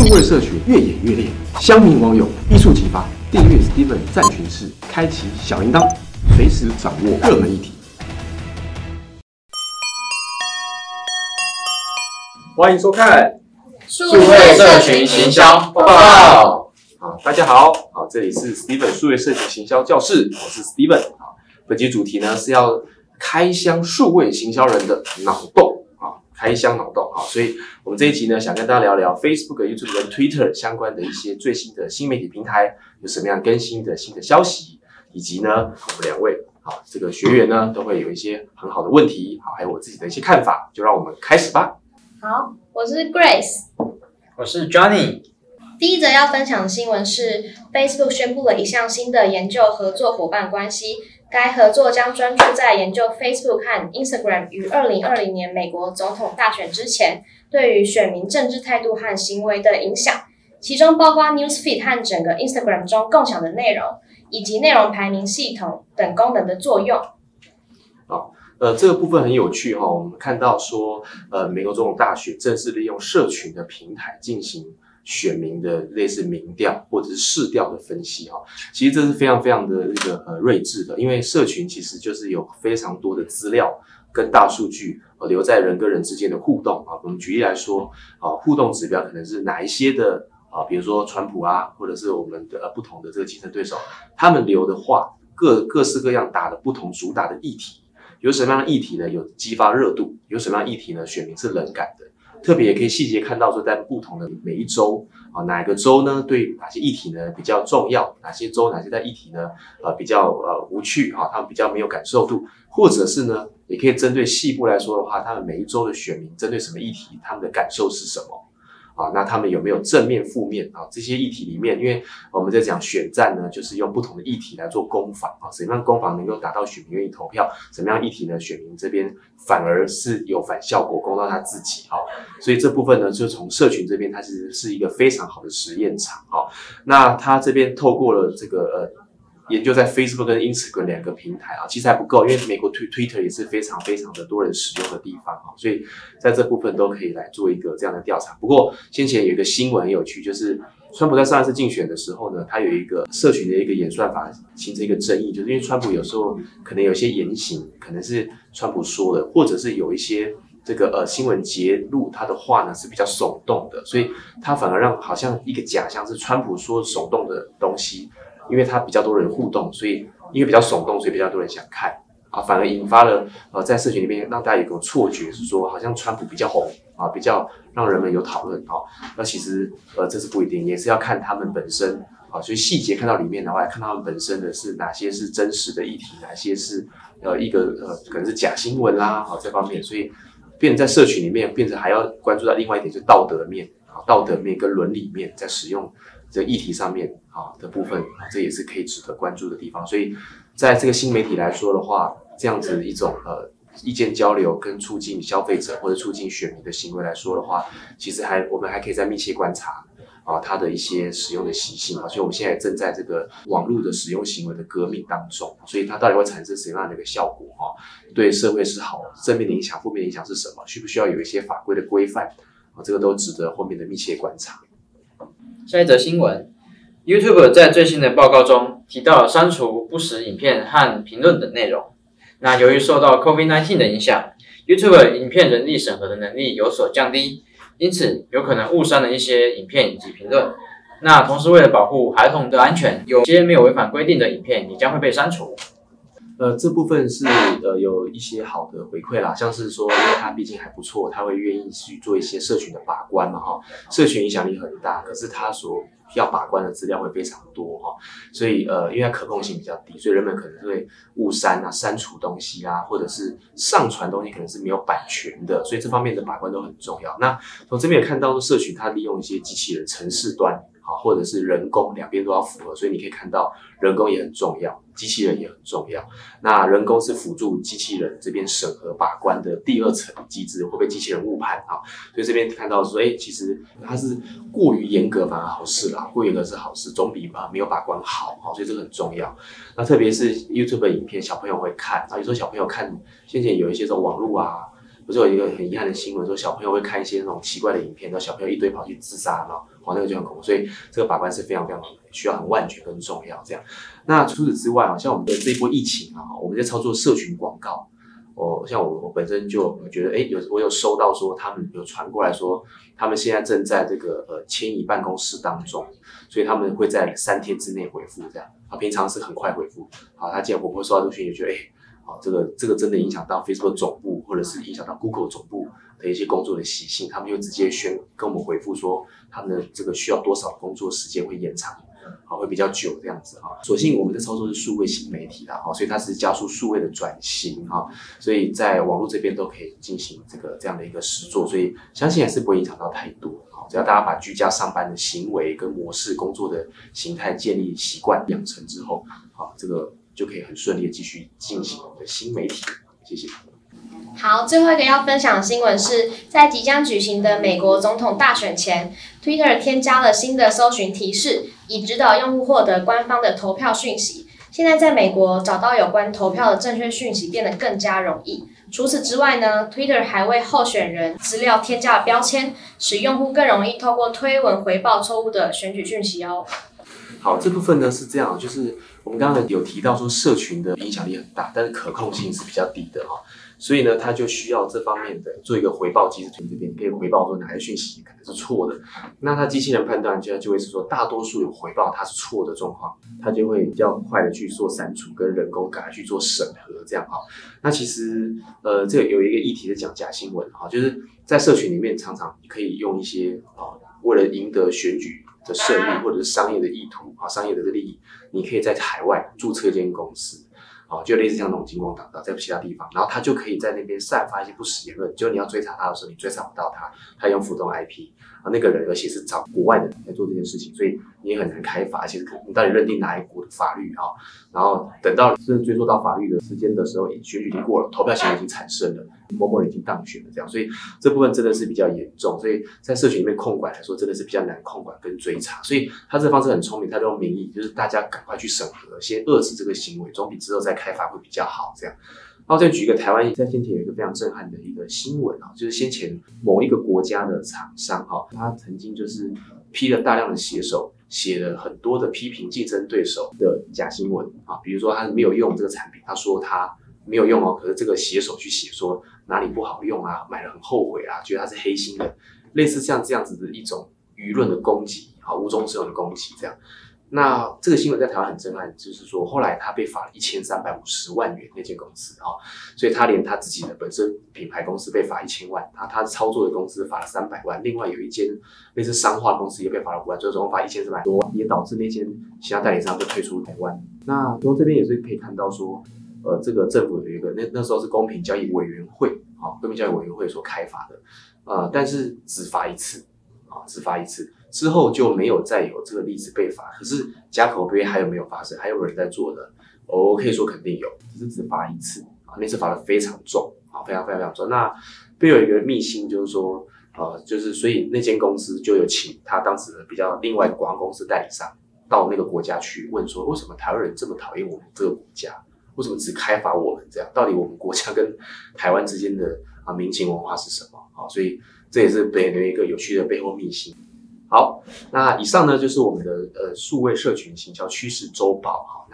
数位社群越演越烈，乡民网友一触即发。订阅 Steven 战群室，开启小铃铛，随时掌握热门议题。欢迎收看数位社群行销报告。好，大家好，好，这里是 Steven 数位社群行销教室，我是 Steven。好，本期主题呢是要开箱数位行销人的脑洞啊，开箱脑洞啊，所以我们这一集呢想跟大家聊聊 Facebook、YouTube 跟 Twitter 相关的一些最新的新媒体平台有什么样更新的新的消息，以及呢我们两位啊这个学员呢都会有一些很好的问题，好，还有我自己的一些看法，就让我们开始吧。好，我是 Grace，我是 Johnny。第一则要分享的新闻是，Facebook 宣布了一项新的研究合作伙伴关系。该合作将专注在研究 Facebook 和 Instagram 于二零二零年美国总统大选之前对于选民政治态度和行为的影响，其中包括 Newsfeed 和整个 Instagram 中共享的内容，以及内容排名系统等功能的作用。好，呃，这个部分很有趣哈。我们看到说，呃，美国总统大选正式利用社群的平台进行选民的类似民调或者是市调的分析哈。其实这是非常非常的一个呃睿智的，因为社群其实就是有非常多的资料跟大数据呃留在人跟人之间的互动啊。我们举例来说啊，互动指标可能是哪一些的啊，比如说川普啊，或者是我们的呃不同的这个竞争对手，他们留的话各各式各样打的不同主打的议题。有什么样的议题呢？有激发热度？有什么样的议题呢？选民是冷感的。特别也可以细节看到说，在不同的每一周啊，哪个州呢？对哪些议题呢比较重要？哪些州哪些在议题呢？呃，比较呃无趣啊，他们比较没有感受度，或者是呢，也可以针对细部来说的话，他们每一周的选民针对什么议题，他们的感受是什么？啊，那他们有没有正面、负面啊？这些议题里面，因为我们在讲选战呢，就是用不同的议题来做攻防啊。什么样攻防能够达到选民愿意投票？什么样议题呢？选民这边反而是有反效果，攻到他自己啊。所以这部分呢，就从社群这边，它其实是一个非常好的实验场啊。那他这边透过了这个呃。研究在 Facebook 跟 Instagram 两个平台啊，其实还不够，因为美国 Twitter 也是非常非常的多人使用的地方啊，所以在这部分都可以来做一个这样的调查。不过先前有一个新闻很有趣，就是川普在上一次竞选的时候呢，他有一个社群的一个演算法形成一个争议，就是因为川普有时候可能有些言行可能是川普说的，或者是有一些这个呃新闻揭露他的话呢是比较耸动的，所以他反而让好像一个假象是川普说耸动的东西。因为它比较多人互动，所以因为比较耸动，所以比较多人想看啊，反而引发了呃在社群里面让大家有个错觉，是说好像川普比较红啊，比较让人们有讨论啊。那其实呃这是不一定，也是要看他们本身啊。所以细节看到里面的话，看他们本身的是哪些是真实的议题，哪些是呃一个呃可能是假新闻啦啊这方面。所以变在社群里面，变成还要关注到另外一点，就是道德面啊，道德面跟伦理面在使用。这议题上面啊的部分，这也是可以值得关注的地方。所以，在这个新媒体来说的话，这样子一种呃意见交流跟促进消费者或者促进选民的行为来说的话，其实还我们还可以在密切观察啊它的一些使用的习性啊。所以我们现在正在这个网络的使用行为的革命当中，所以它到底会产生什么样的一个效果哈？对社会是好正面的影响，负面影响是什么？需不需要有一些法规的规范啊？这个都值得后面的密切观察。下一则新闻，YouTube 在最新的报告中提到删除不实影片和评论等内容。那由于受到 COVID-19 的影响，YouTube 影片人力审核的能力有所降低，因此有可能误删了一些影片以及评论。那同时为了保护孩童的安全，有些没有违反规定的影片也将会被删除。呃，这部分是呃有一些好的回馈啦，像是说，因为它毕竟还不错，他会愿意去做一些社群的把关嘛，哈，社群影响力很大，可是他所要把关的资料会非常多，哈，所以呃，因为它可控性比较低，所以人们可能会误删啊、删除东西啊，或者是上传东西可能是没有版权的，所以这方面的把关都很重要。那从这边也看到，社群它利用一些机器人程式端。或者是人工两边都要符合，所以你可以看到人工也很重要，机器人也很重要。那人工是辅助机器人这边审核把关的第二层机制，会被机器人误判啊。所以这边看到说，哎，其实它是过于严格反而好事啦，过于严格是好事，总比啊没有把关好。好，所以这个很重要。那特别是 YouTube 影片，小朋友会看啊，有时候小朋友看，先前有一些这种网络啊。不是有一个很遗憾的新闻，说小朋友会看一些那种奇怪的影片，然后小朋友一堆跑去自杀嘛，好，那个就很恐怖。所以这个把关是非常非常需要很万全跟重要这样。那除此之外啊，像我们的这一波疫情啊，我们在操作社群广告。哦，像我我本身就觉得，哎，有我有收到说他们有传过来说，他们现在正在这个呃迁移办公室当中，所以他们会在三天之内回复这样，啊，平常是很快回复，好，他既然我会收到这个讯息，觉得哎，好，这个这个真的影响到 Facebook 总部或者是影响到 Google 总部的一些工作的习性，他们就直接宣跟我们回复说，他们的这个需要多少工作时间会延长。好，会比较久这样子哈。所幸我们的操作是数位新媒体的哈，所以它是加速数位的转型哈，所以在网络这边都可以进行这个这样的一个实作，所以相信还是不会影响到太多。好，只要大家把居家上班的行为跟模式、工作的形态建立习惯养成之后，好，这个就可以很顺利的继续进行我们的新媒体。谢谢。好，最后一个要分享的新闻是在即将举行的美国总统大选前，Twitter 添加了新的搜寻提示，以指导用户获得官方的投票讯息。现在在美国找到有关投票的正确讯息变得更加容易。除此之外呢，Twitter 还为候选人资料添加了标签，使用户更容易透过推文回报错误的选举讯息哦。好，这部分呢是这样，就是我们刚刚有提到说社群的影响力很大，但是可控性是比较低的哈。所以呢，他就需要这方面的做一个回报机制，从这边可以回报说哪些讯息可能是错的。那他机器人判断就就会是说，大多数有回报它是错的状况，它就会比较快的去做删除跟人工改去做审核这样哈。那其实呃，这个有一个议题是讲假新闻哈，就是在社群里面常常可以用一些啊，为了赢得选举的胜利或者是商业的意图啊，商业的利益，你可以在海外注册一间公司。啊，就类似像那种金光党道，在其他地方，然后他就可以在那边散发一些不实言论。就你要追查他的时候，你追查不到他，他用浮动 IP 啊，那个人而且是找国外的人来做这件事情，所以你也很难开罚。其实你到底认定哪一国的法律啊？然后等到真的追溯到法律的时间的时候，选举已经过了，投票权已经产生了，某某人已经当选了，这样，所以这部分真的是比较严重。所以在社群里面控管来说，真的是比较难控管跟追查。所以他这方式很聪明，他用民意，就是大家赶快去审核，先遏制这个行为，总比之后再开罚会比较好。这样，然后再举一个台湾在先前有一个非常震撼的一个新闻啊，就是先前某一个国家的厂商哈，他曾经就是批了大量的写手。写了很多的批评竞争对手的假新闻啊，比如说他没有用这个产品，他说他没有用哦，可是这个写手去写说哪里不好用啊，买了很后悔啊，觉得它是黑心的，类似像这样子的一种舆论的攻击啊，无中生有的攻击这样。那这个新闻在台湾很震撼，就是说后来他被罚了一千三百五十万元那间公司啊，所以他连他自己的本身品牌公司被罚一千万，他他操作的公司罚了三百万，另外有一间类似商化公司也被罚了五万，最后总共罚一千四百多万，也导致那间其他代理商就退出台湾。那从这边也是可以看到说，呃，这个政府有一个那那时候是公平交易委员会啊，公平交易委员会所开发的，呃，但是只罚一次啊，只罚一次。之后就没有再有这个例子被罚，可是加口碑还有没有发生？还有人在做的，我可以说肯定有，只是只罚一次啊，那次罚的非常重啊，非常非常非常重。那背有一个密信，就是说，呃，就是所以那间公司就有请他当时的比较另外的广告公司代理商到那个国家去问说，为什么台湾人这么讨厌我们这个国家？为什么只开罚我们这样？到底我们国家跟台湾之间的啊民情文化是什么啊？所以这也是背后一个有趣的背后秘辛。那以上呢就是我们的呃数位社群行销趋势周报哈。那